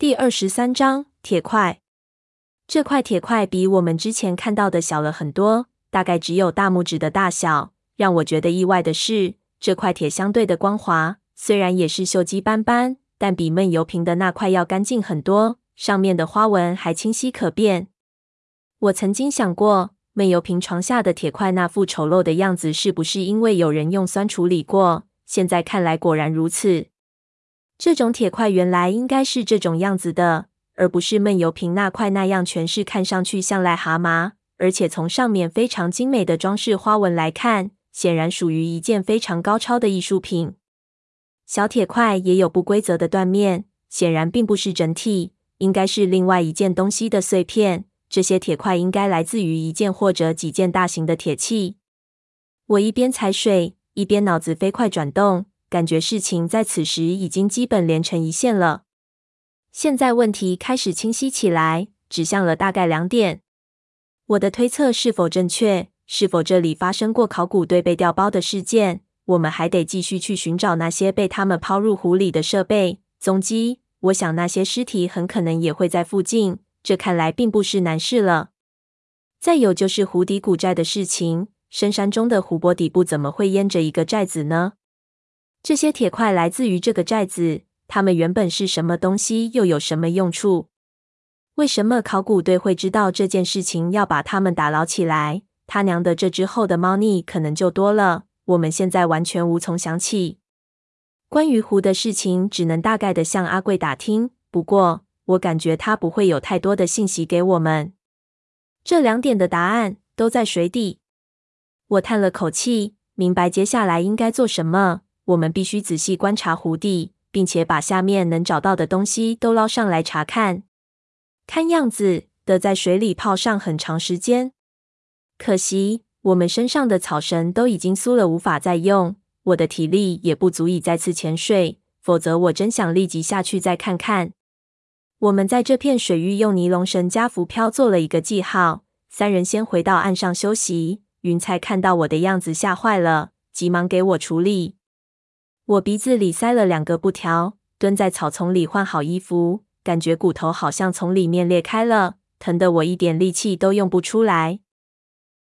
第二十三章铁块。这块铁块比我们之前看到的小了很多，大概只有大拇指的大小。让我觉得意外的是，这块铁相对的光滑，虽然也是锈迹斑斑，但比闷油瓶的那块要干净很多，上面的花纹还清晰可辨。我曾经想过，闷油瓶床下的铁块那副丑陋的样子，是不是因为有人用酸处理过？现在看来果然如此。这种铁块原来应该是这种样子的，而不是闷油瓶那块那样全是看上去像癞蛤蟆，而且从上面非常精美的装饰花纹来看，显然属于一件非常高超的艺术品。小铁块也有不规则的断面，显然并不是整体，应该是另外一件东西的碎片。这些铁块应该来自于一件或者几件大型的铁器。我一边踩水，一边脑子飞快转动，感觉事情在此时已经基本连成一线了。现在问题开始清晰起来，指向了大概两点。我的推测是否正确？是否这里发生过考古队被调包的事件？我们还得继续去寻找那些被他们抛入湖里的设备踪迹。我想那些尸体很可能也会在附近。这看来并不是难事了。再有就是湖底古寨的事情，深山中的湖泊底部怎么会淹着一个寨子呢？这些铁块来自于这个寨子，它们原本是什么东西，又有什么用处？为什么考古队会知道这件事情，要把它们打捞起来？他娘的，这之后的猫腻可能就多了。我们现在完全无从想起。关于湖的事情，只能大概的向阿贵打听。不过，我感觉他不会有太多的信息给我们。这两点的答案都在水底。我叹了口气，明白接下来应该做什么。我们必须仔细观察湖底，并且把下面能找到的东西都捞上来查看。看样子得在水里泡上很长时间。可惜我们身上的草绳都已经酥了，无法再用。我的体力也不足以再次潜水，否则我真想立即下去再看看。我们在这片水域用尼龙绳加浮漂做了一个记号。三人先回到岸上休息。云彩看到我的样子吓坏了，急忙给我处理。我鼻子里塞了两个布条，蹲在草丛里换好衣服，感觉骨头好像从里面裂开了，疼得我一点力气都用不出来。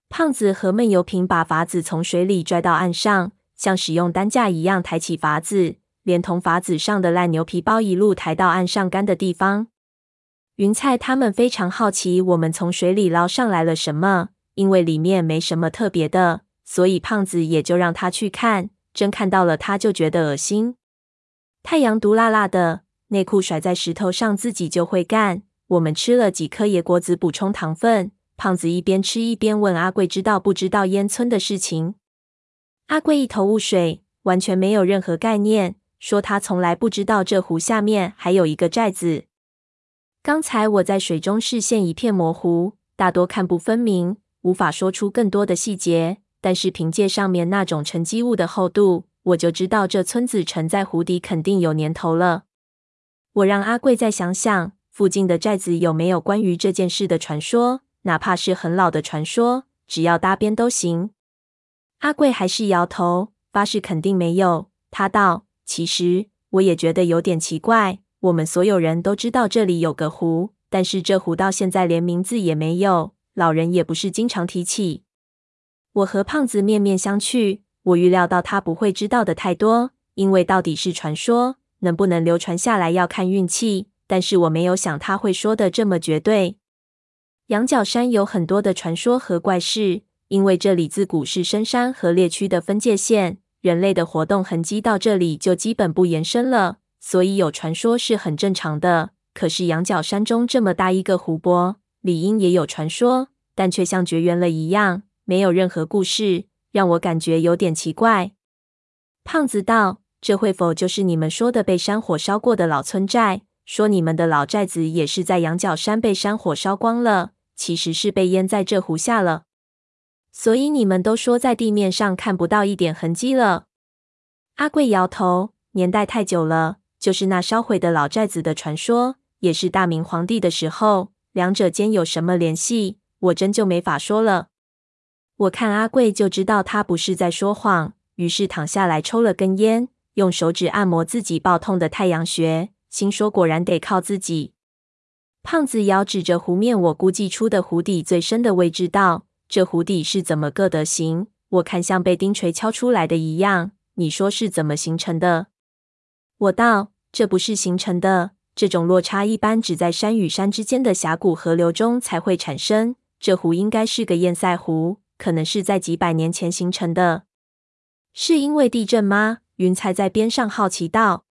胖子和闷油瓶把筏子从水里拽到岸上，像使用担架一样抬起筏子。连同筏子上的烂牛皮包一路抬到岸上干的地方。云菜他们非常好奇我们从水里捞上来了什么，因为里面没什么特别的，所以胖子也就让他去看。真看到了，他就觉得恶心。太阳毒辣辣的，内裤甩在石头上自己就会干。我们吃了几颗野果子补充糖分。胖子一边吃一边问阿贵知道不知道烟村的事情。阿贵一头雾水，完全没有任何概念。说他从来不知道这湖下面还有一个寨子。刚才我在水中视线一片模糊，大多看不分明，无法说出更多的细节。但是凭借上面那种沉积物的厚度，我就知道这村子沉在湖底肯定有年头了。我让阿贵再想想，附近的寨子有没有关于这件事的传说，哪怕是很老的传说，只要搭边都行。阿贵还是摇头，发誓肯定没有。他道。其实我也觉得有点奇怪。我们所有人都知道这里有个湖，但是这湖到现在连名字也没有，老人也不是经常提起。我和胖子面面相觑。我预料到他不会知道的太多，因为到底是传说，能不能流传下来要看运气。但是我没有想他会说的这么绝对。羊角山有很多的传说和怪事，因为这里自古是深山和猎区的分界线。人类的活动痕迹到这里就基本不延伸了，所以有传说是很正常的。可是羊角山中这么大一个湖泊，理应也有传说，但却像绝缘了一样，没有任何故事，让我感觉有点奇怪。胖子道：“这会否就是你们说的被山火烧过的老村寨？说你们的老寨子也是在羊角山被山火烧光了，其实是被淹在这湖下了。”所以你们都说在地面上看不到一点痕迹了。阿贵摇头，年代太久了，就是那烧毁的老寨子的传说，也是大明皇帝的时候，两者间有什么联系，我真就没法说了。我看阿贵就知道他不是在说谎，于是躺下来抽了根烟，用手指按摩自己爆痛的太阳穴，心说果然得靠自己。胖子摇指着湖面我估计出的湖底最深的位置道：“这湖底是怎么个德行？我看像被钉锤敲出来的一样。你说是怎么形成的？”我道：“这不是形成的。这种落差一般只在山与山之间的峡谷河流中才会产生。这湖应该是个堰塞湖，可能是在几百年前形成的。是因为地震吗？”云彩在边上好奇道。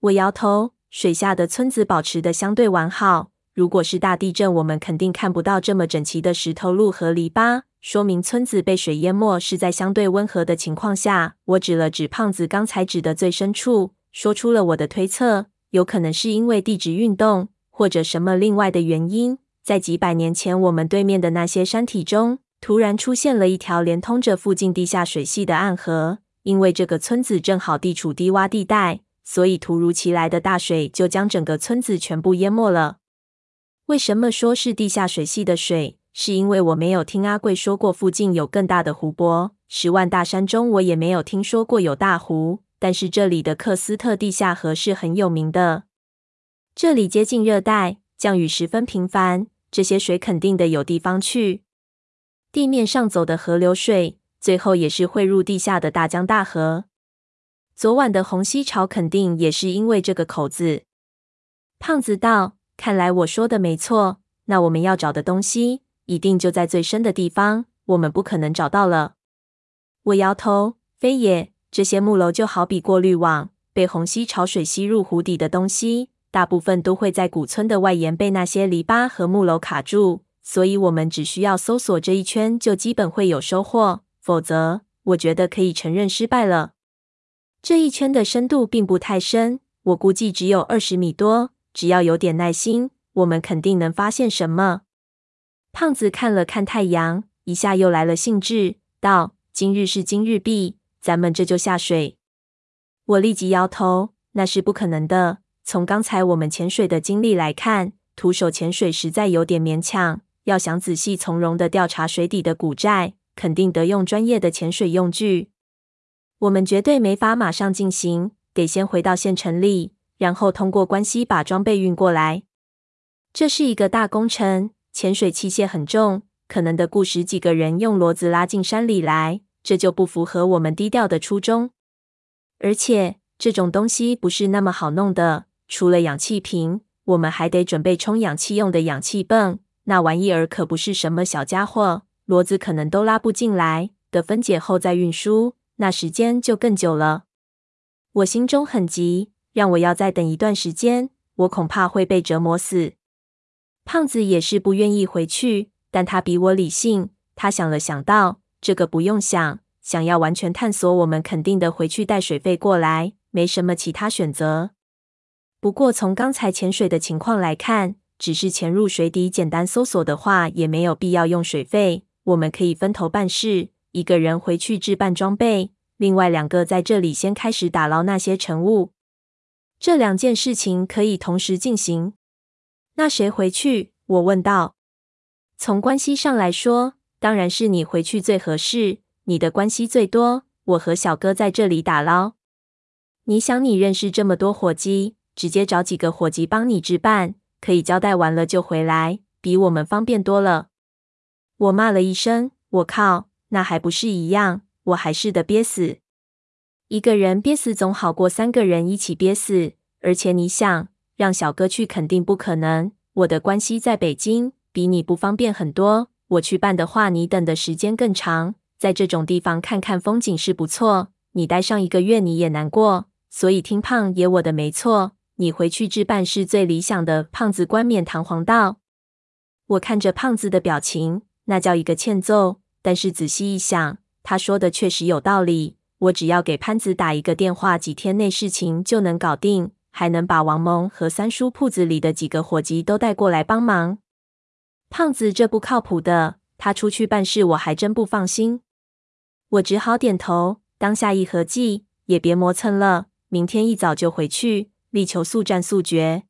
我摇头，水下的村子保持得相对完好。如果是大地震，我们肯定看不到这么整齐的石头路和篱笆，说明村子被水淹没是在相对温和的情况下。我指了指胖子刚才指的最深处，说出了我的推测：有可能是因为地质运动，或者什么另外的原因，在几百年前，我们对面的那些山体中，突然出现了一条连通着附近地下水系的暗河。因为这个村子正好地处低洼地带，所以突如其来的大水就将整个村子全部淹没了。为什么说是地下水系的水？是因为我没有听阿贵说过附近有更大的湖泊。十万大山中，我也没有听说过有大湖。但是这里的克斯特地下河是很有名的。这里接近热带，降雨十分频繁，这些水肯定得有地方去。地面上走的河流水。最后也是汇入地下的大江大河。昨晚的洪溪潮肯定也是因为这个口子。胖子道：“看来我说的没错，那我们要找的东西一定就在最深的地方，我们不可能找到了。”我摇头：“非也，这些木楼就好比过滤网，被洪溪潮水吸入湖底的东西，大部分都会在古村的外沿被那些篱笆和木楼卡住，所以我们只需要搜索这一圈，就基本会有收获。”否则，我觉得可以承认失败了。这一圈的深度并不太深，我估计只有二十米多。只要有点耐心，我们肯定能发现什么。胖子看了看太阳，一下又来了兴致，道：“今日是今日毕，咱们这就下水。”我立即摇头：“那是不可能的。从刚才我们潜水的经历来看，徒手潜水实在有点勉强。要想仔细从容地调查水底的古寨。”肯定得用专业的潜水用具，我们绝对没法马上进行，得先回到县城里，然后通过关系把装备运过来。这是一个大工程，潜水器械很重，可能得雇十几个人用骡子拉进山里来，这就不符合我们低调的初衷。而且这种东西不是那么好弄的，除了氧气瓶，我们还得准备充氧气用的氧气泵，那玩意儿可不是什么小家伙。骡子可能都拉不进来，得分解后再运输，那时间就更久了。我心中很急，让我要再等一段时间，我恐怕会被折磨死。胖子也是不愿意回去，但他比我理性。他想了想道：“这个不用想，想要完全探索，我们肯定得回去带水费过来，没什么其他选择。不过从刚才潜水的情况来看，只是潜入水底简单搜索的话，也没有必要用水费。”我们可以分头办事，一个人回去置办装备，另外两个在这里先开始打捞那些沉物。这两件事情可以同时进行。那谁回去？我问道。从关系上来说，当然是你回去最合适，你的关系最多。我和小哥在这里打捞。你想，你认识这么多伙计，直接找几个伙计帮你置办，可以交代完了就回来，比我们方便多了。我骂了一声：“我靠，那还不是一样？我还是得憋死。一个人憋死总好过三个人一起憋死。而且你想让小哥去，肯定不可能。我的关系在北京，比你不方便很多。我去办的话，你等的时间更长。在这种地方看看风景是不错，你待上一个月你也难过。所以听胖爷我的没错，你回去置办是最理想的。”胖子冠冕堂皇道。我看着胖子的表情。那叫一个欠揍！但是仔细一想，他说的确实有道理。我只要给潘子打一个电话，几天内事情就能搞定，还能把王蒙和三叔铺子里的几个伙计都带过来帮忙。胖子这不靠谱的，他出去办事，我还真不放心。我只好点头，当下一合计，也别磨蹭了，明天一早就回去，力求速战速决。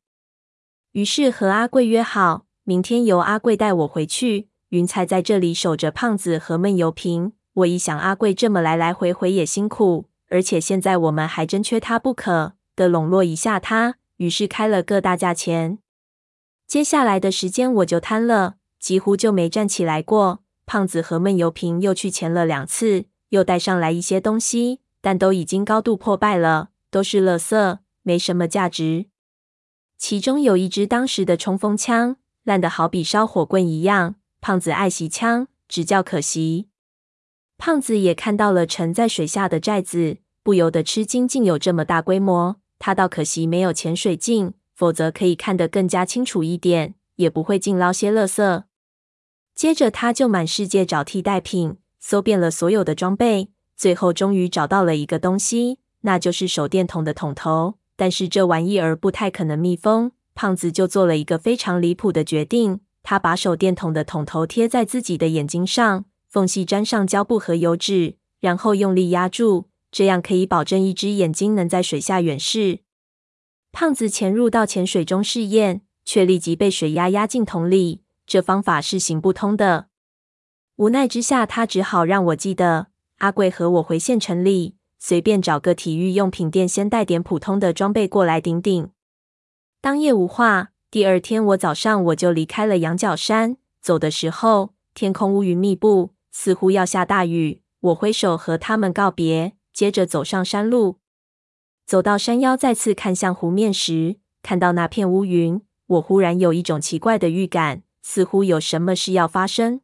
于是和阿贵约好，明天由阿贵带我回去。云彩在这里守着胖子和闷油瓶。我一想，阿贵这么来来回回也辛苦，而且现在我们还真缺他不可，得笼络一下他。于是开了个大价钱。接下来的时间我就瘫了，几乎就没站起来过。胖子和闷油瓶又去钱了两次，又带上来一些东西，但都已经高度破败了，都是垃圾，没什么价值。其中有一支当时的冲锋枪，烂得好比烧火棍一样。胖子爱惜枪，直叫可惜。胖子也看到了沉在水下的寨子，不由得吃惊，竟有这么大规模。他倒可惜没有潜水镜，否则可以看得更加清楚一点，也不会净捞些垃圾。接着，他就满世界找替代品，搜遍了所有的装备，最后终于找到了一个东西，那就是手电筒的筒头。但是这玩意儿不太可能密封，胖子就做了一个非常离谱的决定，他把手电筒的筒头贴在自己的眼睛上，缝隙沾上胶布和油纸，然后用力压住，这样可以保证一只眼睛能在水下远视。胖子潜入到潜水中试验，却立即被水压压进桶里。这方法是行不通的。无奈之下，他只好让我记得阿贵和我回县城里，随便找个体育用品店，先带点普通的装备过来顶顶。当夜无话，第二天我早上我就离开了羊角山。走的时候，天空乌云密布，似乎要下大雨。我挥手和他们告别，接着走上山路。走到山腰，再次看向湖面时，看到那片乌云，我忽然有一种奇怪的预感。似乎有什么事要发生。